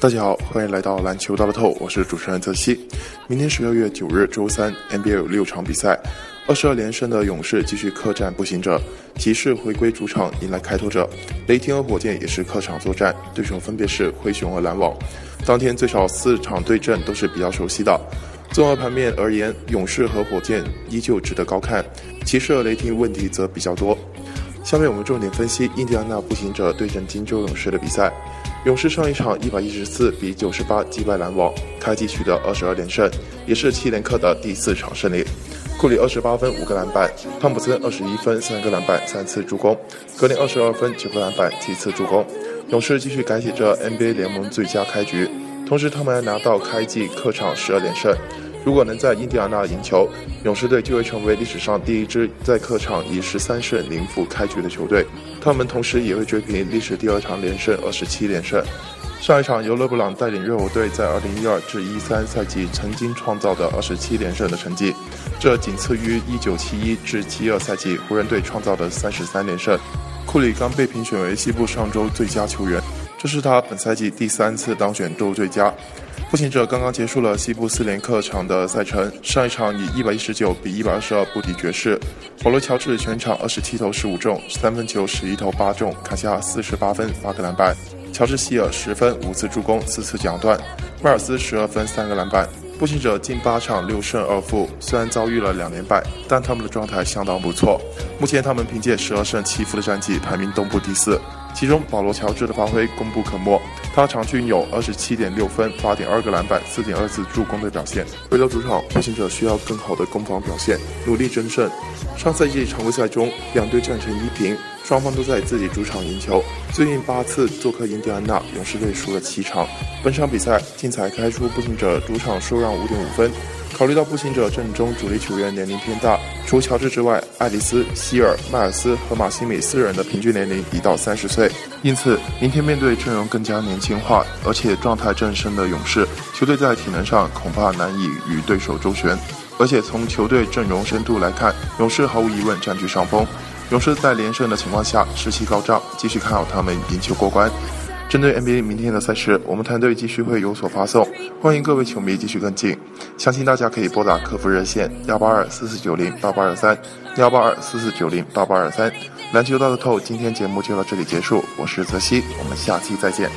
大家好，欢迎来到篮球大乐透，我是主持人泽西。明天十二月九日周三，NBA 有六场比赛，二十二连胜的勇士继续客战步行者，骑士回归主场迎来开拓者，雷霆和火箭也是客场作战，对手分别是灰熊和篮网。当天最少四场对阵都是比较熟悉的。综合盘面而言，勇士和火箭依旧值得高看，骑士和雷霆问题则比较多。下面我们重点分析印第安纳步行者对阵金州勇士的比赛。勇士上一场一百一十四比九十八击败篮网，开季取得二十二连胜，也是七连客的第四场胜利。库里二十八分五个篮板，汤普森二十一分三个篮板三次助攻，格林二十二分九个篮板七次助攻。勇士继续改写着 NBA 联盟最佳开局，同时他们还拿到开季客场十二连胜。如果能在印第安纳赢球，勇士队就会成为历史上第一支在客场以十三胜零负开局的球队。他们同时也会追平历史第二场连胜二十七连胜。上一场由勒布朗带领热火队在二零一二至一三赛季曾经创造的二十七连胜的成绩，这仅次于一九七一至七二赛季湖人队创造的三十三连胜。库里刚被评选为西部上周最佳球员，这是他本赛季第三次当选度最佳。步行者刚刚结束了西部四连客场的赛程，上一场以一百一十九比一百二十二不敌爵士。保罗·乔治全场二十七投十五中，三分球十一投八中，砍下四十八分八个篮板。乔治·希尔十分五次助攻四次抢断，迈尔斯十二分三个篮板。步行者近八场六胜二负，虽然遭遇了两连败，但他们的状态相当不错。目前他们凭借十二胜七负的战绩排名东部第四。其中，保罗·乔治的发挥功不可没，他场均有二十七点六分、八点二个篮板、四点二次助攻的表现。回到主场，步行者需要更好的攻防表现，努力争胜。上赛季常规赛中，两队战成一平，双方都在自己主场赢球。最近八次做客印第安纳，勇士队输了七场。本场比赛，竞彩开出步行者主场受让五点五分。考虑到步行者阵中主力球员年龄偏大，除乔治之外，爱丽丝、希尔、迈尔斯和马西米四人的平均年龄已到三十岁，因此明天面对阵容更加年轻化而且状态正盛的勇士，球队在体能上恐怕难以与对手周旋。而且从球队阵容深度来看，勇士毫无疑问占据上风。勇士在连胜的情况下士气高涨，继续看好他们赢球过关。针对 NBA 明天的赛事，我们团队继续会有所发送，欢迎各位球迷继续跟进。相信大家可以拨打客服热线幺八二四四九零八八二三幺八二四四九零八八二三。篮球大乐透，今天节目就到这里结束，我是泽西，我们下期再见。